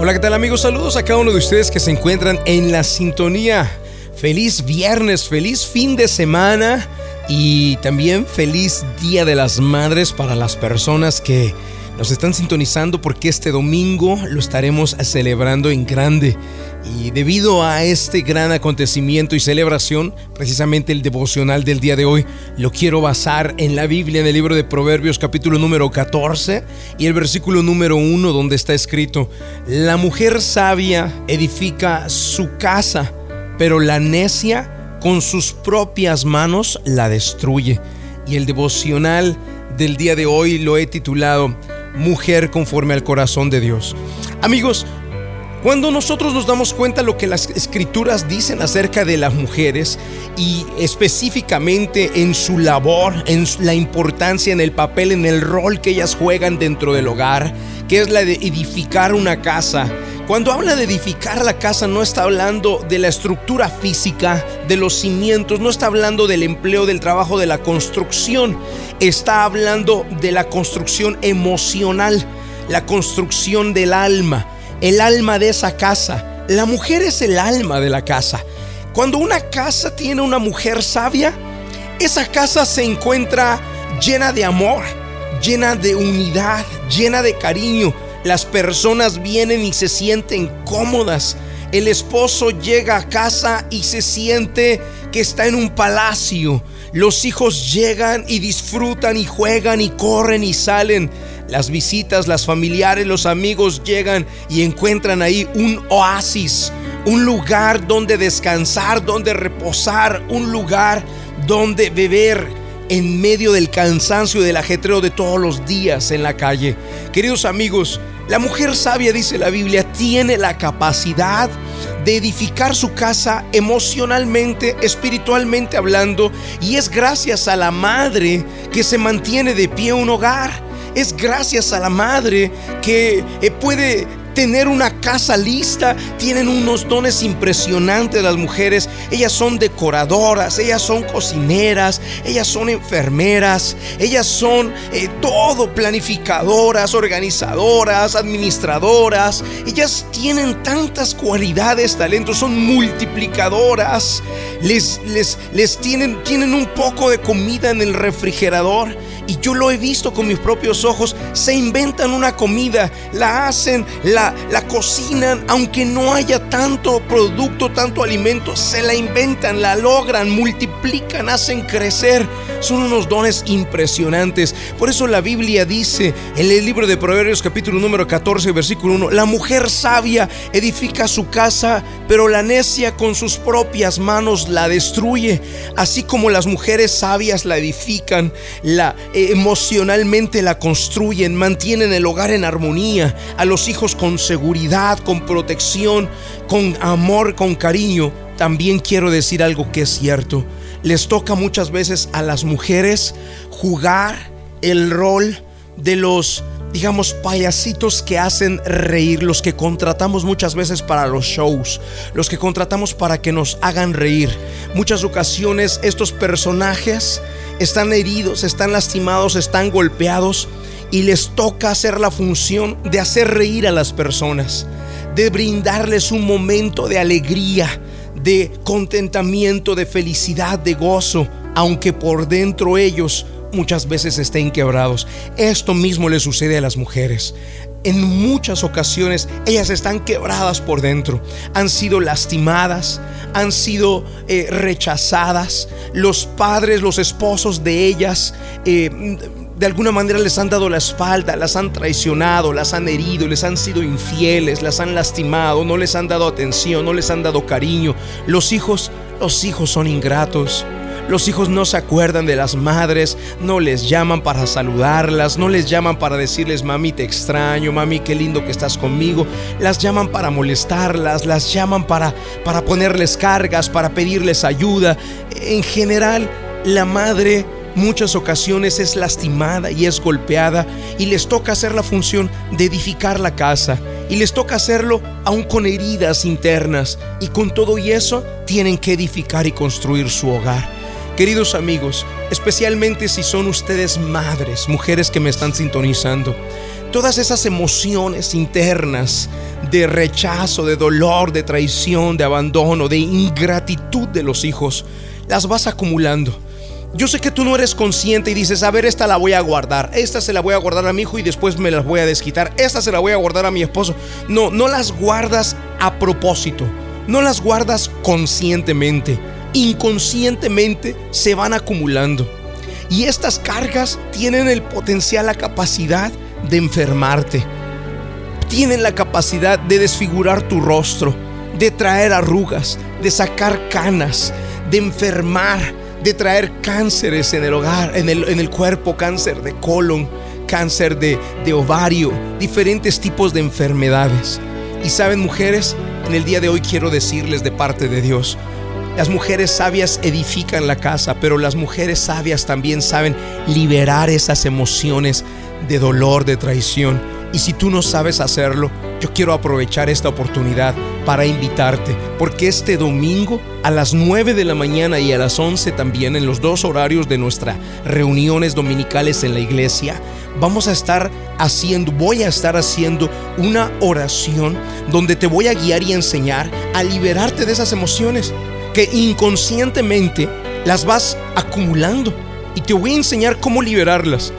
Hola, ¿qué tal amigos? Saludos a cada uno de ustedes que se encuentran en la sintonía. Feliz viernes, feliz fin de semana y también feliz Día de las Madres para las personas que nos están sintonizando porque este domingo lo estaremos celebrando en grande. Y debido a este gran acontecimiento y celebración, precisamente el devocional del día de hoy lo quiero basar en la Biblia, en el libro de Proverbios capítulo número 14 y el versículo número 1 donde está escrito, la mujer sabia edifica su casa, pero la necia con sus propias manos la destruye. Y el devocional del día de hoy lo he titulado mujer conforme al corazón de Dios. Amigos, cuando nosotros nos damos cuenta lo que las escrituras dicen acerca de las mujeres y específicamente en su labor, en la importancia, en el papel, en el rol que ellas juegan dentro del hogar, que es la de edificar una casa, cuando habla de edificar la casa no está hablando de la estructura física, de los cimientos, no está hablando del empleo, del trabajo, de la construcción, está hablando de la construcción emocional, la construcción del alma, el alma de esa casa. La mujer es el alma de la casa. Cuando una casa tiene una mujer sabia, esa casa se encuentra llena de amor, llena de unidad, llena de cariño las personas vienen y se sienten cómodas. El esposo llega a casa y se siente que está en un palacio. Los hijos llegan y disfrutan y juegan y corren y salen. Las visitas, las familiares, los amigos llegan y encuentran ahí un oasis, un lugar donde descansar, donde reposar, un lugar donde beber en medio del cansancio y del ajetreo de todos los días en la calle. Queridos amigos, la mujer sabia, dice la Biblia, tiene la capacidad de edificar su casa emocionalmente, espiritualmente hablando, y es gracias a la madre que se mantiene de pie un hogar. Es gracias a la madre que eh, puede tener una casa lista. Tienen unos dones impresionantes las mujeres. Ellas son decoradoras, ellas son cocineras, ellas son enfermeras, ellas son eh, todo planificadoras, organizadoras, administradoras. Ellas tienen tantas cualidades, talentos, son multiplicadoras. Les, les, les tienen, tienen un poco de comida en el refrigerador y yo lo he visto con mis propios ojos, se inventan una comida, la hacen, la, la cocinan, aunque no haya tanto producto, tanto alimento, se la inventan, la logran, multiplican, hacen crecer. Son unos dones impresionantes. Por eso la Biblia dice en el libro de Proverbios capítulo número 14, versículo 1, la mujer sabia edifica su casa, pero la necia con sus propias manos la destruye. Así como las mujeres sabias la edifican, la emocionalmente la construyen, mantienen el hogar en armonía, a los hijos con seguridad, con protección, con amor, con cariño. También quiero decir algo que es cierto. Les toca muchas veces a las mujeres jugar el rol de los digamos, payasitos que hacen reír, los que contratamos muchas veces para los shows, los que contratamos para que nos hagan reír. Muchas ocasiones estos personajes están heridos, están lastimados, están golpeados y les toca hacer la función de hacer reír a las personas, de brindarles un momento de alegría, de contentamiento, de felicidad, de gozo, aunque por dentro ellos muchas veces estén quebrados. Esto mismo le sucede a las mujeres. En muchas ocasiones ellas están quebradas por dentro, han sido lastimadas, han sido eh, rechazadas, los padres, los esposos de ellas eh, de alguna manera les han dado la espalda, las han traicionado, las han herido, les han sido infieles, las han lastimado, no les han dado atención, no les han dado cariño. Los hijos, los hijos son ingratos. Los hijos no se acuerdan de las madres, no les llaman para saludarlas, no les llaman para decirles, mami, te extraño, mami, qué lindo que estás conmigo. Las llaman para molestarlas, las llaman para, para ponerles cargas, para pedirles ayuda. En general, la madre muchas ocasiones es lastimada y es golpeada y les toca hacer la función de edificar la casa y les toca hacerlo aún con heridas internas y con todo y eso tienen que edificar y construir su hogar. Queridos amigos, especialmente si son ustedes madres, mujeres que me están sintonizando, todas esas emociones internas de rechazo, de dolor, de traición, de abandono, de ingratitud de los hijos, las vas acumulando. Yo sé que tú no eres consciente y dices, a ver, esta la voy a guardar, esta se la voy a guardar a mi hijo y después me las voy a desquitar, esta se la voy a guardar a mi esposo. No, no las guardas a propósito, no las guardas conscientemente, inconscientemente se van acumulando. Y estas cargas tienen el potencial, la capacidad de enfermarte. Tienen la capacidad de desfigurar tu rostro, de traer arrugas, de sacar canas, de enfermar, de traer cánceres en el hogar, en el, en el cuerpo, cáncer de colon, cáncer de, de ovario, diferentes tipos de enfermedades. Y saben, mujeres, en el día de hoy quiero decirles de parte de Dios, las mujeres sabias edifican la casa, pero las mujeres sabias también saben liberar esas emociones de dolor, de traición. Y si tú no sabes hacerlo, yo quiero aprovechar esta oportunidad para invitarte, porque este domingo a las 9 de la mañana y a las 11 también, en los dos horarios de nuestras reuniones dominicales en la iglesia, vamos a estar haciendo, voy a estar haciendo una oración donde te voy a guiar y enseñar a liberarte de esas emociones que inconscientemente las vas acumulando y te voy a enseñar cómo liberarlas.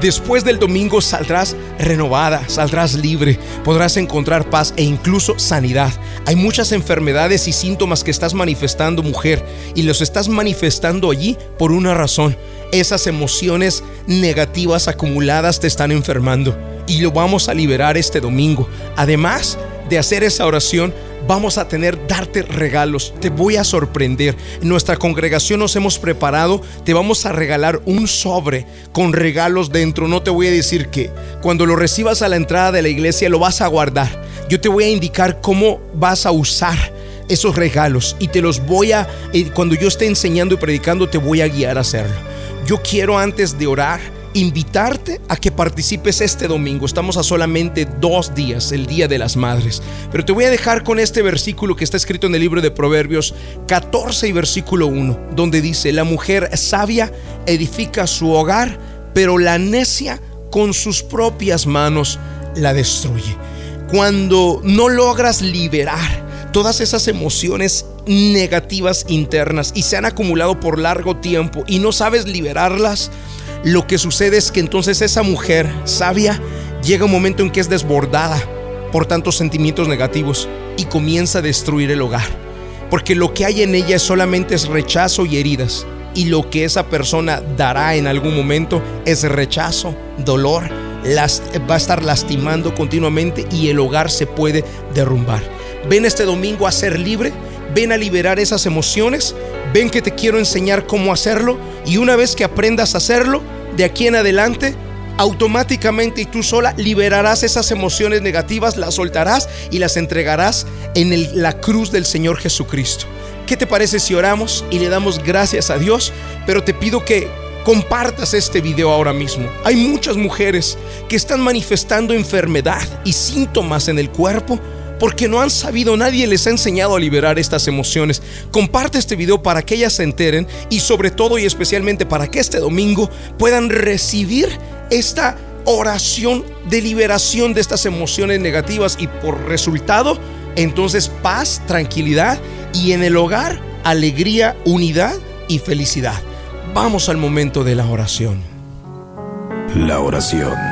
Después del domingo saldrás renovada, saldrás libre, podrás encontrar paz e incluso sanidad. Hay muchas enfermedades y síntomas que estás manifestando, mujer, y los estás manifestando allí por una razón. Esas emociones negativas acumuladas te están enfermando y lo vamos a liberar este domingo. Además de hacer esa oración, vamos a tener darte regalos. Te voy a sorprender. En nuestra congregación nos hemos preparado. Te vamos a regalar un sobre con regalos dentro. No te voy a decir que cuando lo recibas a la entrada de la iglesia lo vas a guardar. Yo te voy a indicar cómo vas a usar esos regalos y te los voy a, eh, cuando yo esté enseñando y predicando, te voy a guiar a hacerlo. Yo quiero antes de orar invitarte a que participes este domingo. Estamos a solamente dos días, el Día de las Madres. Pero te voy a dejar con este versículo que está escrito en el libro de Proverbios 14 y versículo 1, donde dice, la mujer sabia edifica su hogar, pero la necia con sus propias manos la destruye. Cuando no logras liberar todas esas emociones negativas internas y se han acumulado por largo tiempo y no sabes liberarlas, lo que sucede es que entonces esa mujer sabia llega un momento en que es desbordada por tantos sentimientos negativos y comienza a destruir el hogar. Porque lo que hay en ella solamente es rechazo y heridas. Y lo que esa persona dará en algún momento es rechazo, dolor, va a estar lastimando continuamente y el hogar se puede derrumbar. Ven este domingo a ser libre, ven a liberar esas emociones, ven que te quiero enseñar cómo hacerlo y una vez que aprendas a hacerlo, de aquí en adelante, automáticamente y tú sola liberarás esas emociones negativas, las soltarás y las entregarás en la cruz del Señor Jesucristo. ¿Qué te parece si oramos y le damos gracias a Dios? Pero te pido que compartas este video ahora mismo. Hay muchas mujeres que están manifestando enfermedad y síntomas en el cuerpo porque no han sabido, nadie les ha enseñado a liberar estas emociones. Comparte este video para que ellas se enteren y sobre todo y especialmente para que este domingo puedan recibir esta oración de liberación de estas emociones negativas y por resultado, entonces paz, tranquilidad y en el hogar alegría, unidad y felicidad. Vamos al momento de la oración. La oración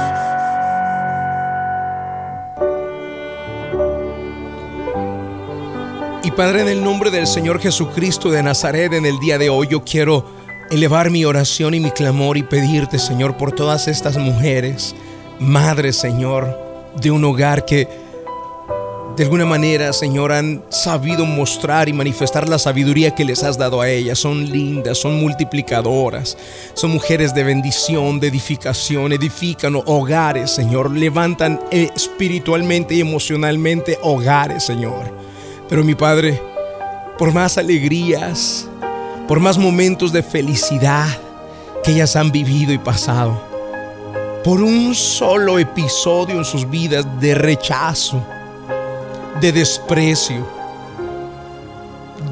Padre, en el nombre del Señor Jesucristo de Nazaret, en el día de hoy yo quiero elevar mi oración y mi clamor y pedirte, Señor, por todas estas mujeres, madres, Señor, de un hogar que de alguna manera, Señor, han sabido mostrar y manifestar la sabiduría que les has dado a ellas. Son lindas, son multiplicadoras, son mujeres de bendición, de edificación, edifican hogares, Señor, levantan espiritualmente y emocionalmente hogares, Señor. Pero mi Padre, por más alegrías, por más momentos de felicidad que ellas han vivido y pasado, por un solo episodio en sus vidas de rechazo, de desprecio,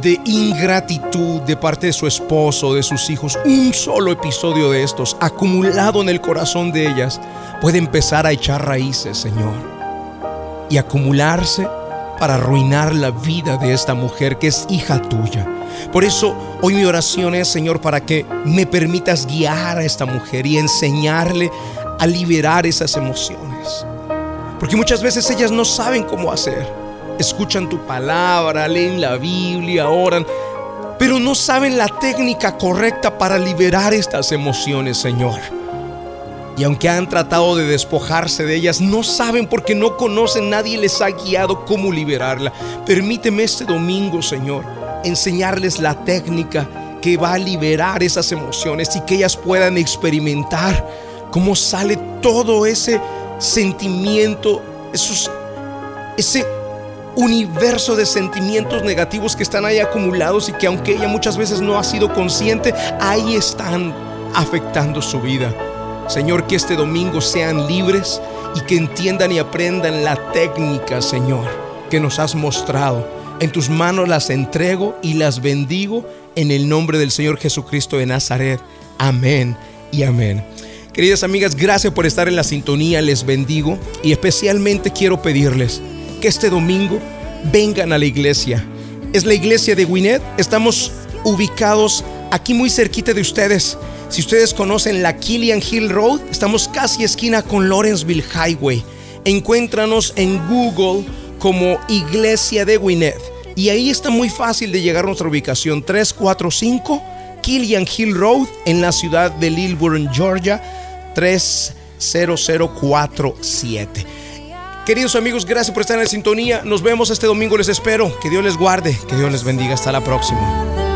de ingratitud de parte de su esposo, de sus hijos, un solo episodio de estos acumulado en el corazón de ellas puede empezar a echar raíces, Señor, y acumularse para arruinar la vida de esta mujer que es hija tuya. Por eso hoy mi oración es, Señor, para que me permitas guiar a esta mujer y enseñarle a liberar esas emociones. Porque muchas veces ellas no saben cómo hacer. Escuchan tu palabra, leen la Biblia, oran, pero no saben la técnica correcta para liberar estas emociones, Señor. Y aunque han tratado de despojarse de ellas, no saben porque no conocen, nadie les ha guiado cómo liberarla. Permíteme este domingo, Señor, enseñarles la técnica que va a liberar esas emociones y que ellas puedan experimentar cómo sale todo ese sentimiento, ese universo de sentimientos negativos que están ahí acumulados y que aunque ella muchas veces no ha sido consciente, ahí están afectando su vida. Señor, que este domingo sean libres y que entiendan y aprendan la técnica, Señor, que nos has mostrado. En tus manos las entrego y las bendigo en el nombre del Señor Jesucristo de Nazaret. Amén y amén. Queridas amigas, gracias por estar en la sintonía, les bendigo y especialmente quiero pedirles que este domingo vengan a la iglesia. Es la iglesia de Gwinnett, estamos ubicados aquí muy cerquita de ustedes. Si ustedes conocen la Killian Hill Road, estamos casi esquina con Lawrenceville Highway. Encuéntranos en Google como Iglesia de Gwinnett. Y ahí está muy fácil de llegar a nuestra ubicación 345 Killian Hill Road en la ciudad de Lilburn, Georgia 30047. Queridos amigos, gracias por estar en la sintonía. Nos vemos este domingo, les espero. Que Dios les guarde, que Dios les bendiga. Hasta la próxima.